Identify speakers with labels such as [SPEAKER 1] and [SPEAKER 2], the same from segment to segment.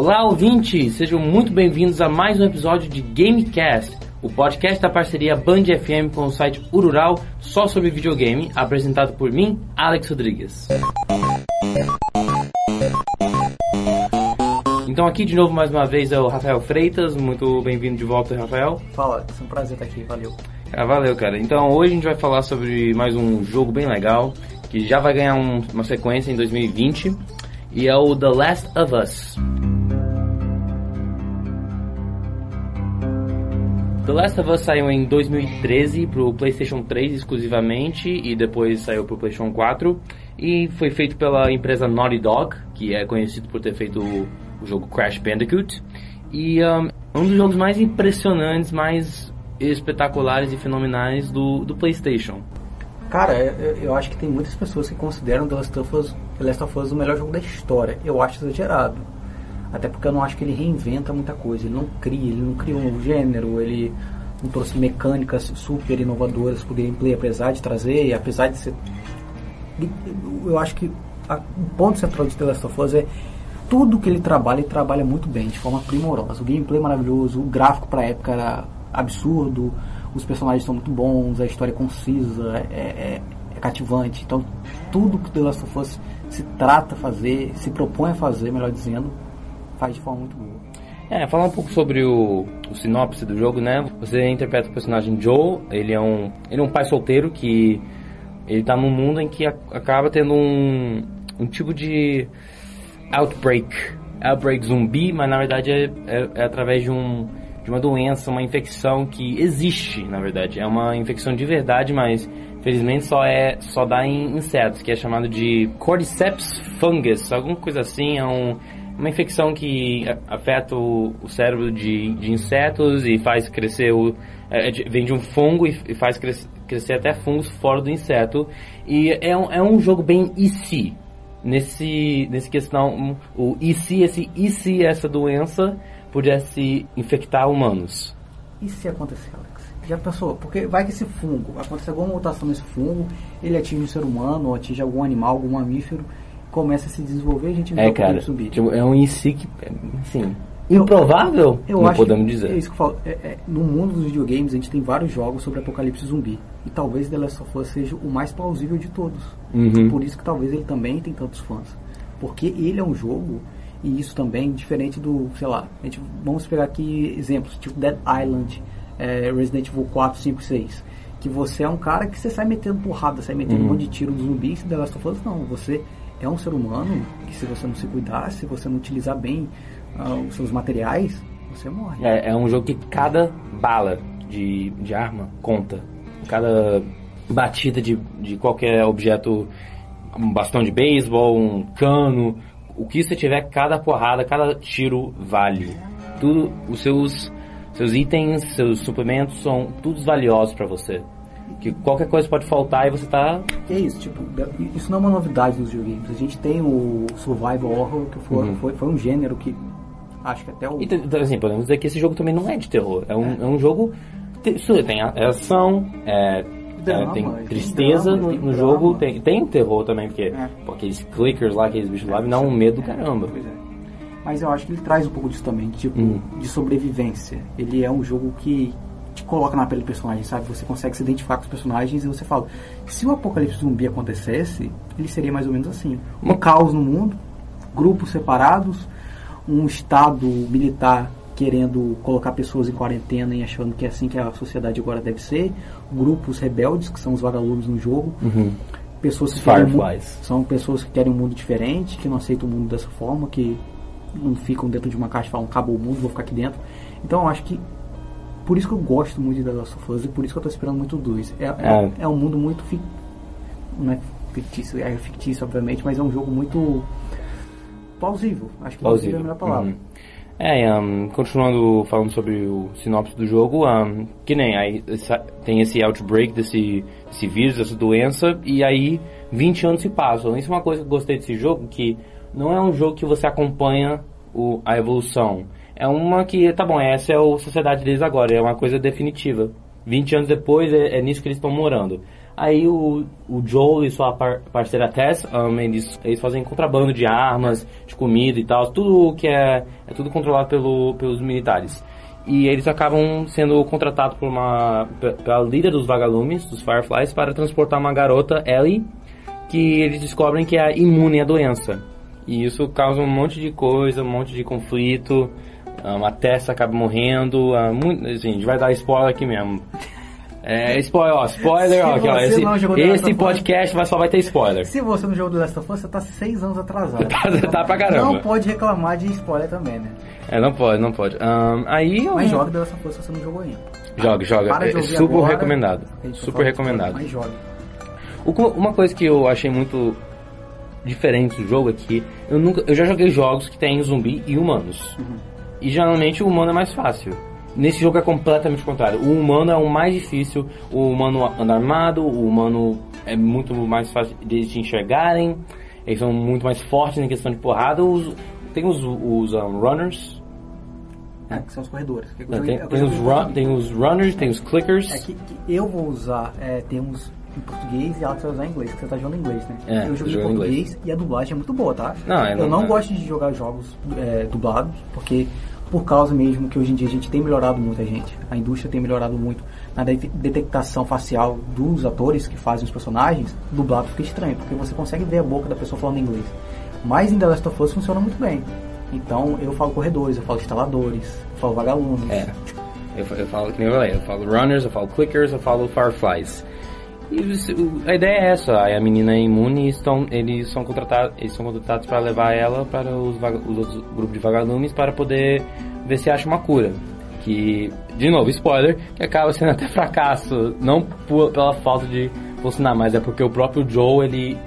[SPEAKER 1] Olá, ouvintes! Sejam muito bem-vindos a mais um episódio de Gamecast, o podcast da parceria Band FM com o site Urural só sobre videogame, apresentado por mim, Alex Rodrigues. Então aqui de novo mais uma vez é o Rafael Freitas, muito bem-vindo de volta, Rafael.
[SPEAKER 2] Fala, é um prazer estar aqui, valeu.
[SPEAKER 1] Ah, valeu, cara. Então hoje a gente vai falar sobre mais um jogo bem legal, que já vai ganhar um, uma sequência em 2020, e é o The Last of Us. The Last of Us saiu em 2013 pro PlayStation 3 exclusivamente e depois saiu pro PlayStation 4 e foi feito pela empresa Naughty Dog, que é conhecido por ter feito o, jogo Crash Bandicoot e um, um dos jogos mais impressionantes, mais espetaculares e fenomenais do, do PlayStation.
[SPEAKER 2] Cara, eu, eu acho que tem muitas pessoas que consideram The Last of Us, The Last of Us o melhor jogo da história. Eu acho exagerado. Até porque eu não acho que ele reinventa muita coisa. Ele não cria, ele não criou um gênero, ele não trouxe mecânicas super inovadoras pro gameplay, apesar de trazer, apesar de ser. Eu acho que a, o ponto central de The Last of Us é tudo que ele trabalha, ele trabalha muito bem, de forma primorosa. O gameplay é maravilhoso, o gráfico pra época era absurdo, os personagens são muito bons, a história é concisa, é, é, é cativante. Então, tudo que The Last of Us se trata a fazer, se propõe a fazer, melhor dizendo, faz de forma muito boa.
[SPEAKER 1] É, falar um pouco sobre o, o sinopse do jogo, né? Você interpreta o personagem Joe, ele é um, ele é um pai solteiro que ele tá num mundo em que a, acaba tendo um, um tipo de outbreak, outbreak zumbi, mas na verdade é, é, é através de um de uma doença, uma infecção que existe, na verdade. É uma infecção de verdade, mas felizmente só é só dá em insetos, que é chamado de Cordyceps fungus, alguma coisa assim, é um uma infecção que afeta o, o cérebro de, de, insetos e faz crescer o é, vem de um fungo e, e faz cres, crescer até fungos fora do inseto. E é um, é um jogo bem e se. Nesse nesse questão o e se esse e se essa doença pudesse infectar humanos.
[SPEAKER 2] E se acontecer Alex? Já pensou porque vai que esse fungo acontecer alguma mutação nesse fungo ele atinge um ser humano ou atinge algum animal algum mamífero começa a se desenvolver, a gente vê
[SPEAKER 1] é, cara, subir. Tipo, é um IC que, assim, improvável, eu, não podemos dizer.
[SPEAKER 2] É isso que eu falo. É, é, no mundo dos videogames, a gente tem vários jogos sobre apocalipse zumbi. E talvez The Last of Us seja o mais plausível de todos.
[SPEAKER 1] Uhum.
[SPEAKER 2] Por isso que talvez ele também tem tantos fãs. Porque ele é um jogo, e isso também, diferente do, sei lá, a gente, vamos pegar aqui exemplos, tipo Dead Island, é, Resident Evil 4, 5, 6 que você é um cara que você sai metendo porrada, sai metendo uhum. um monte de tiro no zumbi, e The Last of Us não, você é um ser humano que se você não se cuidar, se você não utilizar bem uh, os seus materiais, você morre.
[SPEAKER 1] É, é, um jogo que cada bala de, de arma conta. Cada batida de, de qualquer objeto, um bastão de beisebol, um cano, o que você tiver, cada porrada, cada tiro vale. Tudo, os seus, seus itens, seus suplementos são todos valiosos para você que qualquer coisa pode faltar e você tá.
[SPEAKER 2] É isso, tipo, isso não é uma novidade dos videogames. A gente tem o survival horror, que foi, uhum. foi, foi, um gênero que acho que até o.
[SPEAKER 1] Então, assim, podemos dizer que esse jogo também não é de terror. É um, é. é um jogo. Tem ação, é, Drama, tem tristeza tem drama, no, no jogo, tem, tem terror também, porque, é. porque aqueles clickers lá, aqueles bichos lá, me dão um medo do caramba. Pois é.
[SPEAKER 2] Mas eu acho que ele traz um pouco disso também, tipo, hum. de sobrevivência. Ele é um jogo que te coloca na pele do personagem, sabe? Você consegue se identificar com os personagens e você fala: se o apocalipse zumbi acontecesse, ele seria mais ou menos assim: um caos no mundo, grupos separados, um estado militar querendo colocar pessoas em quarentena e achando que é assim que a sociedade agora deve ser, grupos rebeldes, que são os vagalumes no jogo.
[SPEAKER 1] Uhum.
[SPEAKER 2] Pessoas que querem, são pessoas que querem um mundo diferente, que não aceitam o mundo dessa forma, que não ficam dentro de uma caixa e falam, acabou o mundo, vou ficar aqui dentro. Então eu acho que por isso que eu gosto muito de The Last of Us e por isso que eu tô esperando muito dois. É, é. é, é um mundo muito fi, não é fictício, é fictício obviamente, mas é um jogo muito plausível. Acho que plausível é a melhor palavra. Uhum.
[SPEAKER 1] É, um, continuando falando sobre o sinopse do jogo, um, que nem aí tem esse outbreak desse, desse vírus, dessa doença, e aí 20 anos se passam. Isso é uma coisa que eu gostei desse jogo, que não é um jogo que você acompanha o, a evolução é uma que, tá bom, essa é a sociedade deles agora, é uma coisa definitiva. 20 anos depois é, é nisso que eles estão morando. Aí o, o Joel e sua par parceira Tess, um, eles, eles fazem contrabando de armas, de comida e tal, tudo que é, é tudo controlado pelo, pelos militares. E eles acabam sendo contratados por uma, pela líder dos vagalumes, dos Fireflies, para transportar uma garota, Ellie, que eles descobrem que é imune à doença. E isso causa um monte de coisa, um monte de conflito, a Tess acaba morrendo, muito, assim, a gente vai dar spoiler aqui mesmo. É, spoiler, ó, spoiler, ó, aqui, ó, esse, esse podcast vai, só vai ter spoiler.
[SPEAKER 2] Se você não jogou do Last of Us, você tá seis anos atrasado.
[SPEAKER 1] tá, tá pra caramba.
[SPEAKER 2] Não pode reclamar de spoiler também, né?
[SPEAKER 1] É, não pode, não pode. Um, aí eu...
[SPEAKER 2] Mas joga The Last of Us se você não jogou ainda.
[SPEAKER 1] Joga, joga. É super agora, recomendado. Super recomendado.
[SPEAKER 2] Mas joga.
[SPEAKER 1] Uma coisa que eu achei muito diferente do jogo é que eu, nunca, eu já joguei jogos que tem zumbi e humanos. Uhum. E geralmente o humano é mais fácil. Nesse jogo é completamente o contrário. O humano é o mais difícil, o humano anda armado, o humano é muito mais fácil de te enxergarem, eles são muito mais fortes na questão de porrada. Os, tem os, os um, runners.
[SPEAKER 2] É, que são os corredores.
[SPEAKER 1] Não, tem, tem, os run, tem os runners, tem os clickers.
[SPEAKER 2] É que, que eu vou usar é, termos em português e ela vai usar em inglês, que você tá jogando em inglês, né?
[SPEAKER 1] É,
[SPEAKER 2] eu joguei em português inglês. e a dublagem é muito boa, tá?
[SPEAKER 1] Não,
[SPEAKER 2] eu não, não é. gosto de jogar jogos é, dublados, porque por causa mesmo que hoje em dia a gente tem melhorado muito a gente. A indústria tem melhorado muito na detectação facial dos atores que fazem os personagens, dublado fica estranho, porque você consegue ver a boca da pessoa falando inglês. Mas em The Last of Us funciona muito bem. Então eu falo corredores, eu falo instaladores, eu falo vagalumes.
[SPEAKER 1] É. Eu, eu falo que nem eu falei, eu falo runners, eu falo clickers, eu falo fireflies. A ideia é essa, a menina é imune e estão, eles são contratados, eles são contratados para levar ela para os, os outros grupos de vagalumes para poder ver se acha uma cura. Que, de novo, spoiler, que acaba sendo até fracasso, não por, pela falta de funcionar, mas é porque o próprio Joe, ele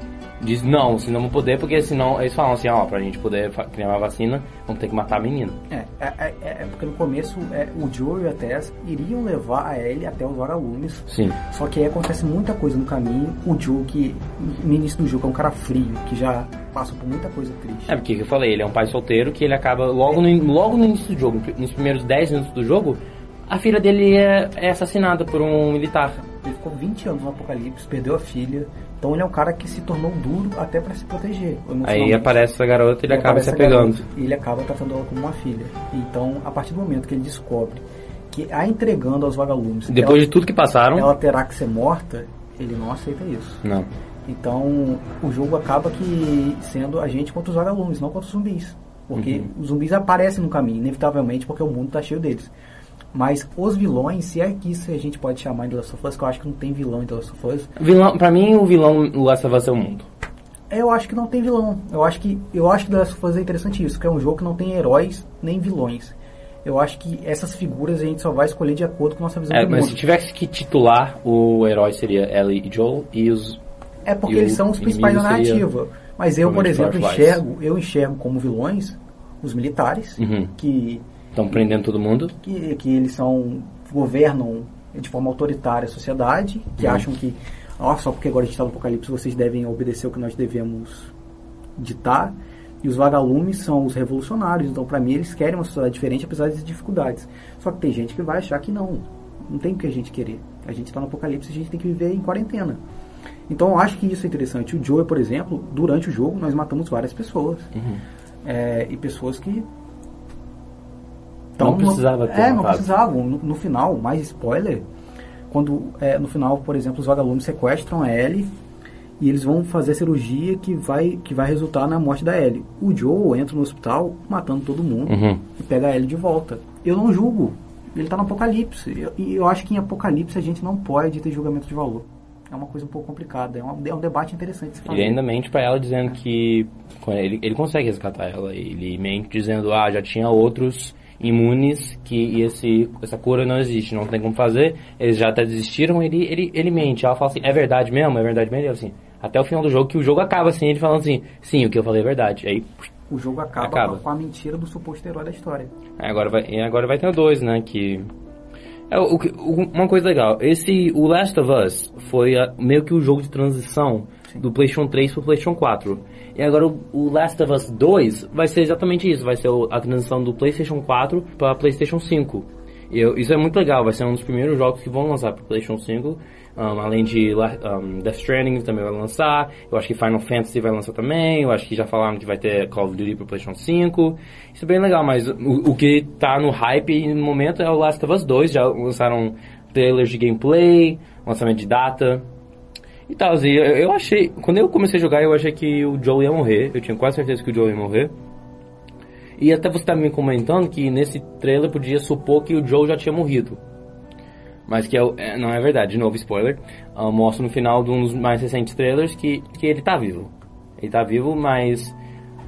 [SPEAKER 1] diz não, se não poder, porque senão eles falam assim, ó, pra gente poder criar uma vacina, vamos ter que matar a menina.
[SPEAKER 2] É, é, é, é porque no começo é, o Joe e a Tess iriam levar a Ellie até os vagalumes.
[SPEAKER 1] Sim.
[SPEAKER 2] Só que aí acontece muita coisa no caminho. O Joe, que no início do jogo é um cara frio, que já passa por muita coisa triste.
[SPEAKER 1] É, porque eu falei, ele é um pai solteiro que ele acaba logo, no, logo no início do jogo, nos primeiros 10 minutos do jogo, a filha dele é, é assassinada por um militar.
[SPEAKER 2] Ele ficou 20 anos no apocalipse, perdeu a filha, então ele é um cara que se tornou duro até para se proteger.
[SPEAKER 1] Aí aparece essa garota e ele acaba se apegando.
[SPEAKER 2] E ele acaba tratando ela como uma filha. Então, a partir do momento que ele descobre que a entregando aos vagalumes.
[SPEAKER 1] Depois ela, de tudo que passaram.
[SPEAKER 2] Ela terá que ser morta, ele não aceita isso.
[SPEAKER 1] Não.
[SPEAKER 2] Então, o jogo acaba que sendo a gente contra os vagalumes, não contra os zumbis. Porque uhum. os zumbis aparecem no caminho, inevitavelmente, porque o mundo está cheio deles. Mas os vilões, se é que isso a gente pode chamar de Last of Us, que eu acho que não tem vilão em The Last of Us.
[SPEAKER 1] Vilão, pra mim, o vilão do Last of Us é o mundo.
[SPEAKER 2] Eu acho que não tem vilão. Eu acho que eu acho que The Last of Us é interessante isso, que é um jogo que não tem heróis nem vilões. Eu acho que essas figuras a gente só vai escolher de acordo com a nossa visão
[SPEAKER 1] é,
[SPEAKER 2] do
[SPEAKER 1] mas
[SPEAKER 2] mundo.
[SPEAKER 1] se tivesse que titular, o herói seria Ellie e Joel e os
[SPEAKER 2] É porque eles são os principais da narrativa. Mas eu, por exemplo, enxergo, eu enxergo como vilões os militares
[SPEAKER 1] uhum.
[SPEAKER 2] que
[SPEAKER 1] Estão prendendo todo mundo?
[SPEAKER 2] Que, que eles são governam de forma autoritária a sociedade, que uhum. acham que ó, só porque agora a gente está no apocalipse vocês devem obedecer o que nós devemos ditar. E os vagalumes são os revolucionários, então para mim eles querem uma sociedade diferente apesar das dificuldades. Só que tem gente que vai achar que não, não tem o que a gente querer. A gente está no apocalipse, a gente tem que viver em quarentena. Então eu acho que isso é interessante. O Joe, por exemplo, durante o jogo nós matamos várias pessoas.
[SPEAKER 1] Uhum.
[SPEAKER 2] É, e pessoas que
[SPEAKER 1] então, não precisava ter
[SPEAKER 2] É, não precisavam. No, no, final, mais spoiler, quando é, no final, por exemplo, os vagalumes sequestram a Ellie e eles vão fazer a cirurgia que vai, que vai resultar na morte da Ellie. O Joe entra no hospital matando todo mundo
[SPEAKER 1] uhum.
[SPEAKER 2] e pega a Ellie de volta. Eu não julgo. Ele está no apocalipse. E eu, eu, acho que em apocalipse a gente não pode ter julgamento de valor. É uma coisa um pouco complicada. É, uma, é um debate interessante. Se
[SPEAKER 1] ele ainda mente para ela dizendo que ele, ele consegue resgatar ela. Ele mente dizendo, ah, já tinha outros imunes que esse, essa cura não existe, não tem como fazer, eles já até desistiram, ele, ele, ele mente, ela fala assim, é verdade mesmo, é verdade mesmo, assim, até o final do jogo, que o jogo acaba assim, ele falando assim, sim, o que eu falei é verdade, aí...
[SPEAKER 2] O jogo acaba, acaba. com a mentira do suposto herói da história.
[SPEAKER 1] É, agora vai, agora vai ter dois, né, que... É, o, o, uma coisa legal, esse, o Last of Us foi a, meio que o jogo de transição Do PlayStation 3 pro PlayStation 4. E agora o, o, Last of Us 2 vai ser exatamente isso, vai ser a transição do PlayStation 4 para PlayStation 5. Eu, isso é muito legal, vai ser um dos primeiros jogos que vão lançar para PlayStation 5. Um, além de um, Death Stranding também vai lançar. Eu acho que Final Fantasy vai lançar também. Eu acho que já falaram que vai ter Call of Duty para PlayStation 5. Isso é bem legal, mas o, o que tá no hype no momento é o Last of Us 2. Já lançaram trailers de gameplay, lançamento de data e tal. E eu, eu achei, quando eu comecei a jogar, eu achei que o Joe ia morrer. Eu tinha quase certeza que o Joe ia morrer. E até você tá me comentando que nesse trailer podia supor que o Joe já tinha morrido. Mas que é, é, não é verdade, de novo spoiler. Uh, mostra no final de um dos mais recentes trailers que, que ele tá vivo. Ele tá vivo, mas.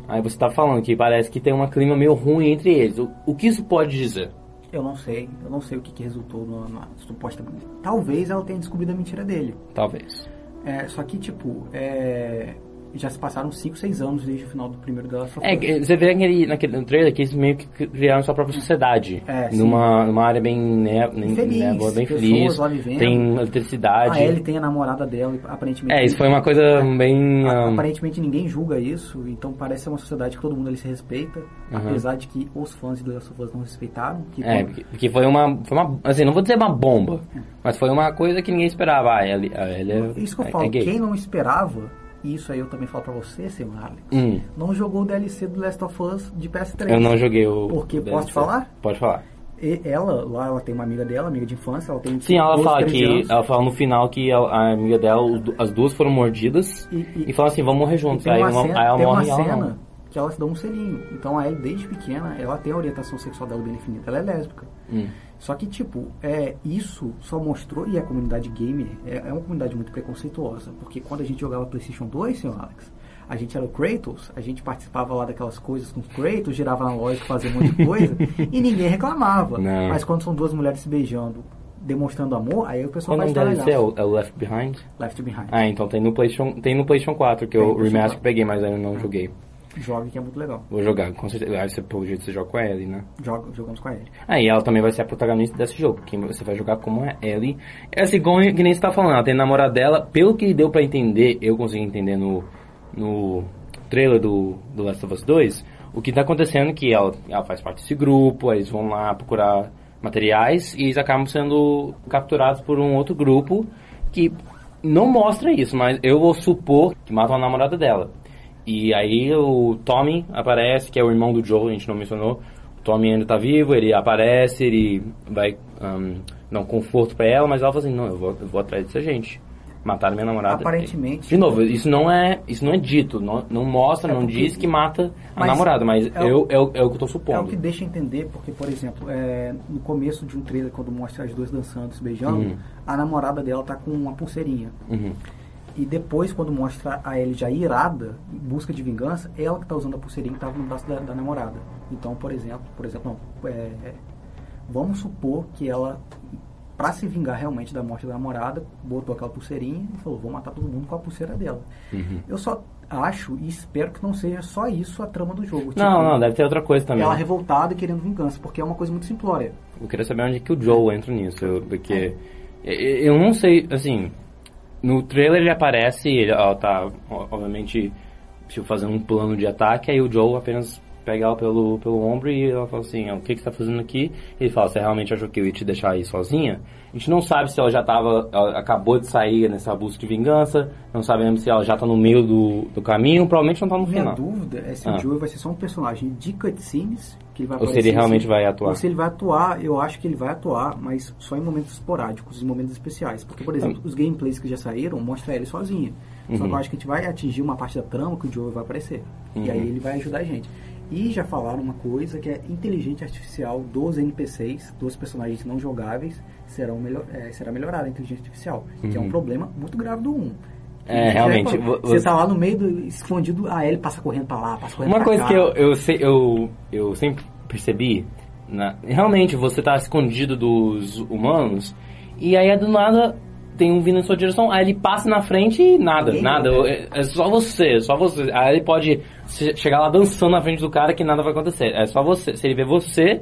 [SPEAKER 1] Aí você tá falando que parece que tem um clima meio ruim entre eles. O, o que isso pode dizer?
[SPEAKER 2] Eu não sei. Eu não sei o que, que resultou no, na suposta. Talvez ela tenha descobrido a mentira dele.
[SPEAKER 1] Talvez.
[SPEAKER 2] É, só que, tipo, é, já se passaram 5, 6 anos desde o final do primeiro The Last of
[SPEAKER 1] Us. É, você vê aquele, naquele no trailer que eles meio que criaram sua própria sociedade. É, numa, numa área bem, né,
[SPEAKER 2] feliz,
[SPEAKER 1] névoa, bem feliz. Tem eletricidade.
[SPEAKER 2] A Ellie tem a namorada dela, aparentemente.
[SPEAKER 1] É, isso foi uma coisa é, bem... Um...
[SPEAKER 2] Aparentemente ninguém julga isso, então parece ser uma sociedade que todo mundo ali se respeita, uhum. apesar de que os fãs de The Last of Us não respeitaram.
[SPEAKER 1] Que é, porque, porque foi uma, foi uma... Assim, não vou dizer uma bomba, é. mas foi uma coisa que ninguém esperava. Ah, a Ellie, a Ellie é,
[SPEAKER 2] Isso que eu falo,
[SPEAKER 1] é
[SPEAKER 2] quem não esperava e isso aí eu também falo pra você, senhor Alex,
[SPEAKER 1] hum.
[SPEAKER 2] não jogou o DLC do Last of Us de PS3.
[SPEAKER 1] Eu não joguei o.
[SPEAKER 2] Porque, posso te falar?
[SPEAKER 1] Pode falar.
[SPEAKER 2] E ela, lá ela tem uma amiga dela, amiga de infância, ela tem
[SPEAKER 1] Sim, ela fala que anos. ela fala no final que a, a, amiga dela, as duas foram mordidas e, e, e fala assim, vamos morrer juntos. Aí,
[SPEAKER 2] uma cena,
[SPEAKER 1] aí ela
[SPEAKER 2] tem
[SPEAKER 1] morre
[SPEAKER 2] uma
[SPEAKER 1] ela
[SPEAKER 2] cena. Que ela se dá um selinho. Então a Ellie, desde pequena, ela tem a orientação sexual dela bem definida. Ela é lésbica.
[SPEAKER 1] Hum.
[SPEAKER 2] Só que, tipo, é, isso só mostrou, e a comunidade gamer é, é uma comunidade muito preconceituosa, porque quando a gente jogava PlayStation 2, senhor Alex, a gente era o Kratos, a gente participava lá daquelas coisas com o Kratos, girava na loja, fazia um monte de coisa, e ninguém reclamava.
[SPEAKER 1] Não.
[SPEAKER 2] Mas quando são duas mulheres se beijando, demonstrando amor, aí o pessoal
[SPEAKER 1] Qual
[SPEAKER 2] faz
[SPEAKER 1] nome deve ser? É o Left Behind?
[SPEAKER 2] Left Behind.
[SPEAKER 1] Ah, então tem no PlayStation, tem no PlayStation 4, que
[SPEAKER 2] Tem
[SPEAKER 1] eu remaster peguei, mas ainda não joguei.
[SPEAKER 2] Jogue que é muito legal.
[SPEAKER 1] Vou jogar, com certeza. Aí você, pelo jeito, você joga com a Ellie, né?
[SPEAKER 2] Joga, jogamos com a Ellie.
[SPEAKER 1] Ah, e ela também vai ser a protagonista desse jogo, que você vai jogar como a Ellie. É assim, igual que nem você tá falando, ela tem namorada dela, pelo que deu pra entender, eu consegui entender no, no trailer do, do Last of Us 2, o que tá acontecendo é que ela, ela faz parte desse grupo, aí eles vão lá procurar materiais e eles acabam sendo capturados por um outro grupo que não mostra isso, mas eu vou supor que matam a namorada dela. E aí o Tommy aparece, que é o irmão do Joe, a gente não mencionou. O Tommy ainda tá vivo, ele aparece, ele vai um, dar um conforto para ela, mas ela fala assim, não, eu vou, eu vou atrás dessa gente. Mataram minha namorada.
[SPEAKER 2] Aparentemente.
[SPEAKER 1] De novo, isso não é, isso não é dito, não, não mostra,
[SPEAKER 2] É
[SPEAKER 1] não diz que mata a namorada, mas
[SPEAKER 2] é o-
[SPEAKER 1] eu, é, o, é o que eu tô
[SPEAKER 2] É
[SPEAKER 1] supondo.
[SPEAKER 2] o que deixa entender, porque, por exemplo, é, no começo de um trailer, quando mostra as duas dançando, se beijando,
[SPEAKER 1] Uhum.
[SPEAKER 2] a namorada dela tá com uma pulseirinha.
[SPEAKER 1] Uhum.
[SPEAKER 2] E depois, quando mostra a Ellie já irada, em busca de vingança, ela que tá usando a pulseirinha que tava no braço da, da namorada. Então, por exemplo, por exemplo, não, é, é, vamos supor que ela, pra se vingar realmente da morte da namorada, botou aquela pulseirinha e falou, vou matar todo mundo com a pulseira dela.
[SPEAKER 1] Uhum.
[SPEAKER 2] Eu só acho e espero que não seja só isso a trama do jogo.
[SPEAKER 1] Não,
[SPEAKER 2] Tipo,
[SPEAKER 1] não, deve ter outra coisa também.
[SPEAKER 2] Ela revoltada e querendo vingança, porque é uma coisa muito simplória.
[SPEAKER 1] Eu queria saber onde que o Joe entra nisso, porque eu, eu não sei, assim, no trailer ele aparece, ele ela tá, ó, obviamente, tipo, fazendo um plano de ataque, aí o Joe apenas pega ela pelo, pelo ombro e ela fala assim, "Ah, o que que você tá fazendo aqui? Ele fala, você realmente achou que eu ia te deixar aí sozinha? A gente não sabe se ela já tava, ela acabou de sair nessa busca de vingança, não sabemos se ela já tá no meio do, do caminho, provavelmente não tá no
[SPEAKER 2] Minha
[SPEAKER 1] final.
[SPEAKER 2] dúvida é se
[SPEAKER 1] Ah.
[SPEAKER 2] o Joey vai ser só um personagem de cutscenes, que ele vai
[SPEAKER 1] Ou se ele realmente
[SPEAKER 2] assim,
[SPEAKER 1] vai atuar.
[SPEAKER 2] Ou se ele vai atuar, eu acho que ele vai atuar, mas só em momentos esporádicos, em momentos especiais. Porque, por exemplo, os gameplays que já saíram mostram ele sozinha. Só que
[SPEAKER 1] Uhum.
[SPEAKER 2] eu acho que a gente vai atingir uma parte da trama que o Joey vai aparecer.
[SPEAKER 1] Uhum.
[SPEAKER 2] E aí ele vai ajudar a gente. E já falaram uma coisa que é inteligência artificial dos NPCs, dos personagens não jogáveis, serão melhor, é, será melhorada a inteligência artificial. Que é um
[SPEAKER 1] Uhum.
[SPEAKER 2] problema muito grave do 1.
[SPEAKER 1] É, realmente, vo-
[SPEAKER 2] Você tá lá no meio do escondido, a Ellie passa correndo pra lá, passa correndo
[SPEAKER 1] Uma
[SPEAKER 2] pra
[SPEAKER 1] coisa
[SPEAKER 2] cá.
[SPEAKER 1] que eu, eu, sei- eu, eu sempre percebi, na- realmente você tá escondido dos humanos, e aí do nada tem um vindo em sua direção, aí ele passa na frente e nada,
[SPEAKER 2] Ninguém
[SPEAKER 1] nada, é, é só você, só você. Aí ele pode che- chegar lá dançando na frente do cara que nada vai acontecer. É só você, se ele vê você,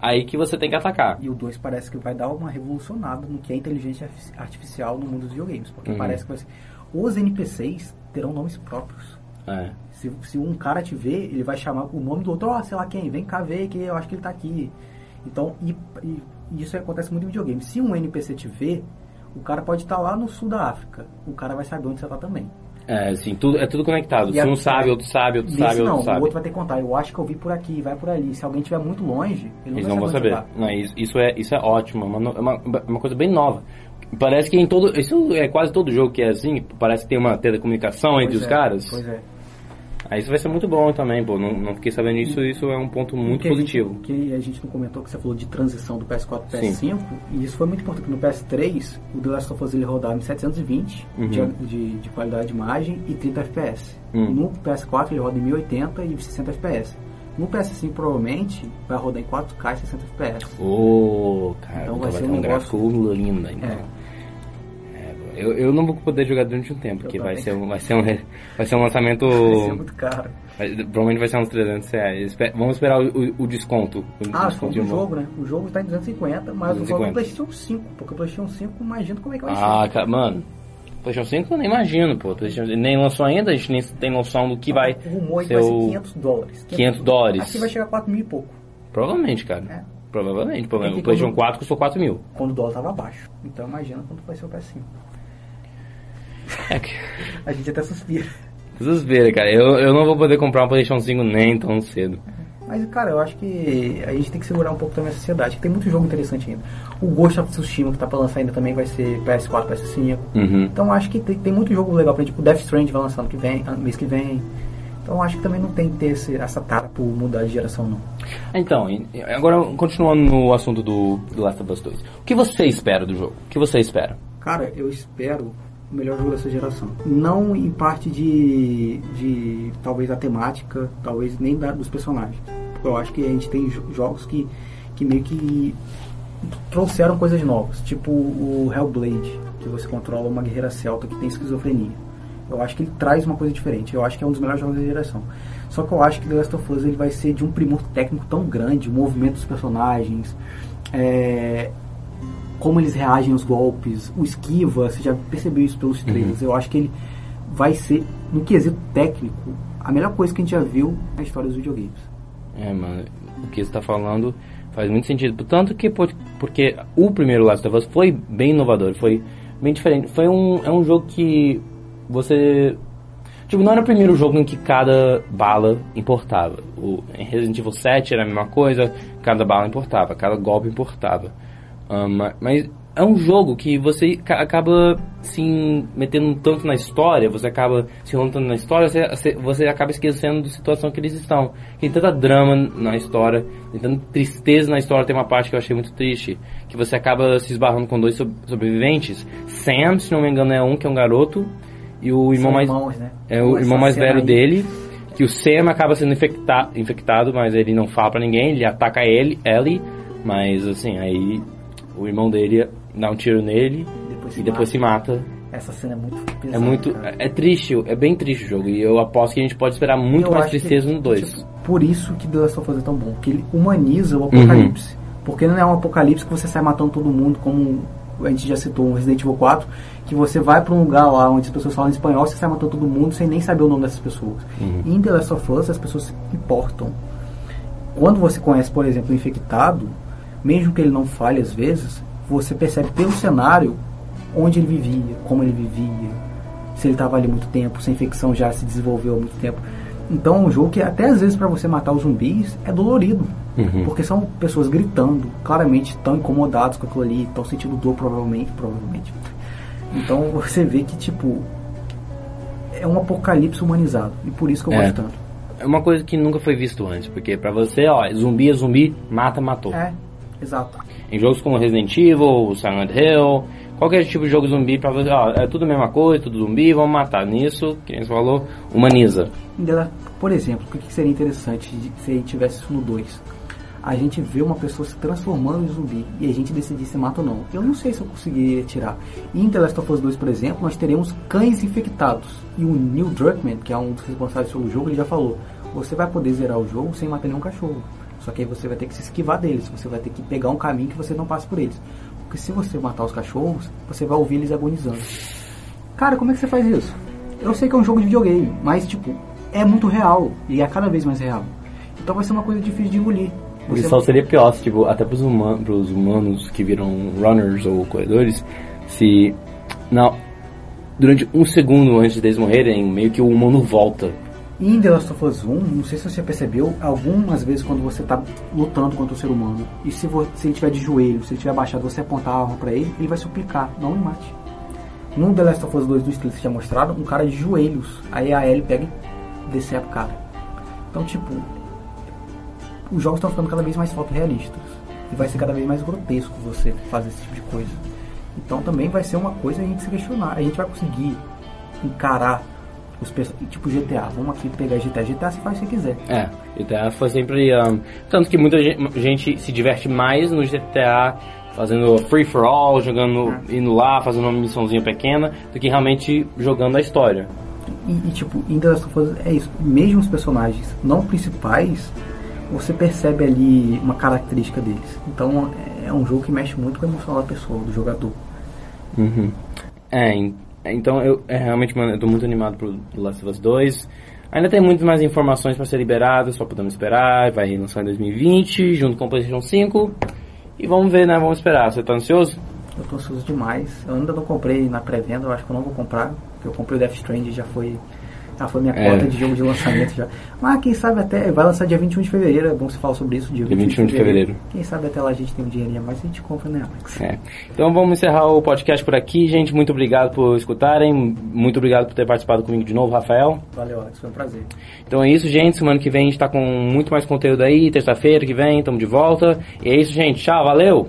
[SPEAKER 1] aí que você tem que atacar.
[SPEAKER 2] E o 2 parece que vai dar uma revolucionada no que é inteligência arti- artificial no mundo dos videogames. Porque
[SPEAKER 1] Uhum.
[SPEAKER 2] parece que vai ser... Os NPCs terão nomes próprios.
[SPEAKER 1] É.
[SPEAKER 2] Se, se um cara te ver, ele vai chamar o nome do outro, ó, sei lá quem, vem cá ver que eu acho que ele tá aqui. Então, e, e isso acontece muito em videogame. Se um NPC te vê, o cara pode estar lá no sul da África. O cara vai saber onde você está também.
[SPEAKER 1] É, assim, tudo, é tudo conectado. Se um sabe, outro sabe, outro sabe,
[SPEAKER 2] não,
[SPEAKER 1] outro sabe.
[SPEAKER 2] o outro vai ter que contar. Eu acho que eu vi por aqui, vai por ali. Se alguém estiver muito longe, ele não
[SPEAKER 1] Eles
[SPEAKER 2] vai
[SPEAKER 1] não vão
[SPEAKER 2] saber. você
[SPEAKER 1] Não, isso, isso é, isso é ótimo, é uma, é uma, uma coisa bem nova. Parece que em todo. Isso é quase todo jogo que é assim, parece que tem uma telecomunicação
[SPEAKER 2] tá.
[SPEAKER 1] entre
[SPEAKER 2] Pois
[SPEAKER 1] os
[SPEAKER 2] é,
[SPEAKER 1] caras.
[SPEAKER 2] Pois é.
[SPEAKER 1] Aí isso vai ser muito bom também, pô. Não, não fiquei sabendo disso, isso é um ponto muito
[SPEAKER 2] que a gente-
[SPEAKER 1] positivo.
[SPEAKER 2] que a gente não comentou que você falou de transição do PS4 para
[SPEAKER 1] Sim.
[SPEAKER 2] PS5, e isso foi muito importante. No PS3, o The Last of Us ele rodava em 720
[SPEAKER 1] Uhum.
[SPEAKER 2] de, de, de qualidade de imagem e 30 FPS.
[SPEAKER 1] Hum.
[SPEAKER 2] No PS4 ele roda em 1080 e 60 FPS. No PS5 provavelmente vai rodar em 4K e 60 FPS.
[SPEAKER 1] Ô, cara,
[SPEAKER 2] Então
[SPEAKER 1] então
[SPEAKER 2] vai ser um
[SPEAKER 1] um gráfico lindo ainda.
[SPEAKER 2] É.
[SPEAKER 1] Eu, eu não vou poder jogar durante um tempo, porque vai ser, um, vai, ser um, vai ser um lançamento.
[SPEAKER 2] Vai ser muito caro.
[SPEAKER 1] vai- provavelmente vai ser uns 300 reais. Vamos esperar o, o- o desconto. O
[SPEAKER 2] Ah,
[SPEAKER 1] desconto
[SPEAKER 2] do jogo, né? O jogo tá em 250, mas eu falo
[SPEAKER 1] 250.
[SPEAKER 2] do PlayStation 5, porque o PlayStation 5 imagina como é que vai
[SPEAKER 1] Ah,
[SPEAKER 2] ser.
[SPEAKER 1] cara, mano. PlayStation 5 eu nem imagino, pô. Nem lançou ainda, a gente nem tem noção do que vai
[SPEAKER 2] O rumor
[SPEAKER 1] ser
[SPEAKER 2] vai ser
[SPEAKER 1] o.
[SPEAKER 2] 500 dólares.
[SPEAKER 1] 500 dólares.
[SPEAKER 2] Aqui vai chegar a 4 mil e pouco.
[SPEAKER 1] Provavelmente, cara.
[SPEAKER 2] É.
[SPEAKER 1] Provavelmente. Provavelmente. O PlayStation
[SPEAKER 2] quando-
[SPEAKER 1] 4 custou 4 mil.
[SPEAKER 2] Quando o dólar tava baixo. Então imagina quanto vai ser o PS5. A gente até suspira.
[SPEAKER 1] Desespero, cara. Eu, eu não vou poder comprar um PlayStation 5 nem tão cedo.
[SPEAKER 2] Mas, cara, eu acho que a gente tem que segurar um pouco também a sociedade, que tem muito jogo interessante ainda. O Ghost of Tsushima, que tá pra lançar ainda também, vai ser PS4, PS5.
[SPEAKER 1] Uhum.
[SPEAKER 2] Então, acho que tem, tem muito jogo legal pra gente. Tipo, Death Stranding vai lançar ano que vem, mês que vem. Então, acho que também não tem que ter esse, essa tara por mudar de geração, não.
[SPEAKER 1] Então, agora continuando no assunto do, do Last of Us 2. O que você espera do jogo? O que você espera?
[SPEAKER 2] Cara, eu espero o melhor jogo dessa geração. Não em parte de, de talvez a temática, talvez nem da, dos personagens. Porque eu acho que a gente tem jo- jogos que, que meio que trouxeram coisas novas. Tipo o Hellblade, que você controla uma guerreira celta que tem esquizofrenia. Eu acho que ele traz uma coisa diferente. Eu acho que é um dos melhores jogos da geração. Só que eu acho que The Last of Us ele vai ser de um primor técnico tão grande, o movimento dos personagens, é, como eles reagem aos golpes, o esquiva, você já percebeu isso pelos trailers. Eu acho que ele vai ser, no quesito técnico, a melhor coisa que a gente já viu na história dos videogames.
[SPEAKER 1] É, mano, o que você tá falando faz muito sentido. Tanto que por- porque o primeiro Last of Us foi bem inovador, foi bem diferente. Foi um, é um jogo que você. Tipo, não era o primeiro jogo em que cada bala importava. O, em Resident Evil 7 era a mesma coisa, cada bala importava, cada golpe importava. Ah, ma- mas é um jogo que você ca- acaba se metendo tanto na história, você acaba se enrolando na história, você, você- acaba esquecendo da situação que eles estão. Tem tanta drama na história, tem tanta tristeza na história. Tem uma parte que eu achei muito triste, que você acaba se esbarrando com dois sob- sobreviventes. Sam, se não me engano, é um que é um garoto, e o irmão
[SPEAKER 2] São
[SPEAKER 1] mais
[SPEAKER 2] irmãos, né?
[SPEAKER 1] é o
[SPEAKER 2] Essa
[SPEAKER 1] irmão mais velho
[SPEAKER 2] aí-
[SPEAKER 1] dele, que o Sam acaba sendo infecta infectado, mas ele não fala pra ninguém, ele ataca ele, Ellie, mas assim, aí o irmão dele dá um tiro nele
[SPEAKER 2] Depois
[SPEAKER 1] e depois se mata.
[SPEAKER 2] Essa cena é muito pesada.
[SPEAKER 1] É muito.
[SPEAKER 2] cara.
[SPEAKER 1] É triste, é bem triste o jogo. E eu aposto que a gente pode esperar muito
[SPEAKER 2] Eu
[SPEAKER 1] mais
[SPEAKER 2] acho que,
[SPEAKER 1] tristeza no 2.
[SPEAKER 2] tipo, por isso que The Last of Us é tão bom, porque ele humaniza o apocalipse. Porque não é um apocalipse que você sai matando todo mundo, como a gente já citou um Resident Evil 4, que você vai pra um lugar lá onde as pessoas falam espanhol, você sai matando todo mundo sem nem saber o nome dessas pessoas. E em The Last of Us as pessoas se importam. Quando você conhece, por exemplo, o infectado, mesmo que ele não fale às vezes, você percebe pelo cenário onde ele vivia, como ele vivia, se ele estava ali muito tempo, se a infecção já se desenvolveu há muito tempo. Então é um jogo que até às vezes para você matar os zumbis é dolorido.
[SPEAKER 1] Uhum.
[SPEAKER 2] Porque são pessoas gritando, claramente estão incomodados com aquilo ali, estão sentindo dor provavelmente, provavelmente. Então você vê que tipo é um apocalipse humanizado e por isso que eu
[SPEAKER 1] É.
[SPEAKER 2] gosto tanto.
[SPEAKER 1] É uma coisa que nunca foi visto antes, porque pra você, ó, zumbi é zumbi, mata, matou.
[SPEAKER 2] É, exato.
[SPEAKER 1] Em jogos como Resident Evil, Silent Hill, qualquer tipo de jogo zumbi, pra você, ó, é tudo a mesma coisa, tudo zumbi, vamos matar. Nisso, quem falou, humaniza.
[SPEAKER 2] Por exemplo, o que seria interessante se a gente tivesse isso no 2? A gente vê uma pessoa se transformando em zumbi e a gente decidir se mata ou não. Eu não sei se eu conseguiria tirar. Em The Last of Us 2, por exemplo, nós teremos cães infectados. E o Neil Druckmann, que é um dos responsáveis pelo jogo, ele já falou: você vai poder zerar o jogo sem matar nenhum cachorro. Só que aí você vai ter que se esquivar deles, você vai ter que pegar um caminho que você não passe por eles. Porque se você matar os cachorros, você vai ouvir eles agonizando. Cara, como é que você faz isso? Eu sei que é um jogo de videogame, mas tipo, é muito real e é cada vez mais real. Então vai ser uma coisa difícil de engolir.
[SPEAKER 1] Você... Só seria pior, se, tipo, até pros, human, pros humanos que viram runners ou corredores, se não, durante um segundo antes deles morrerem, meio que o humano volta.
[SPEAKER 2] Em The Last of Us 1, não sei se você percebeu, algumas vezes quando você está lutando contra o ser humano, e se, você, se ele estiver de joelho, se ele estiver abaixado, você apontar a arma para ele, ele vai suplicar, não me mate. No The Last of Us 2 do que tinha mostrado, um cara de joelhos, aí a Ellie pega e decepa o cara. Então, tipo, os jogos estão ficando cada vez mais fotorrealistas. E vai ser cada vez mais grotesco você fazer esse tipo de coisa. Então também vai ser uma coisa a gente se questionar. A gente vai conseguir encarar os tipo GTA. Vamos aqui pegar GTA. GTA se faz se quiser.
[SPEAKER 1] É, GTA foi sempre. Um, tanto que muita gente se diverte mais no GTA fazendo free for all, jogando, é. indo lá, fazendo uma missãozinha pequena, do que realmente jogando a história.
[SPEAKER 2] E, e tipo, ainda é isso. Mesmo os personagens não principais, você percebe ali uma característica deles. Então é um jogo que mexe muito com o emocional da pessoa, do jogador.
[SPEAKER 1] Uhum. É, então eu é, realmente, tô muito animado pro Last of Us 2. Ainda tem muitas mais informações para ser liberadas, só podemos esperar. Vai lançar em 2020, junto com o PlayStation 5. E vamos ver, né? Vamos esperar. Você tá ansioso?
[SPEAKER 2] Eu tô ansioso demais. Eu ainda não comprei na pré-venda, eu acho que eu não vou comprar. Porque eu comprei o Death Stranding já foi já foi minha é. cota de jogo de lançamento já. Mas quem sabe até. Vai lançar dia 21 de fevereiro, é bom se falar sobre isso.
[SPEAKER 1] Dia, dia 21 de fevereiro. fevereiro.
[SPEAKER 2] Quem sabe até lá a gente tem um dinheirinho a mais e a gente compra, né, Alex?
[SPEAKER 1] É. Então vamos encerrar o podcast por aqui, gente. Muito obrigado por escutarem. Muito obrigado por ter participado comigo de novo, Rafael.
[SPEAKER 2] Valeu, Alex. Foi um prazer.
[SPEAKER 1] Então é isso, gente. Semana que vem a gente tá com muito mais conteúdo aí. Terça-feira que vem, estamos de volta. E é isso, gente. Tchau, valeu!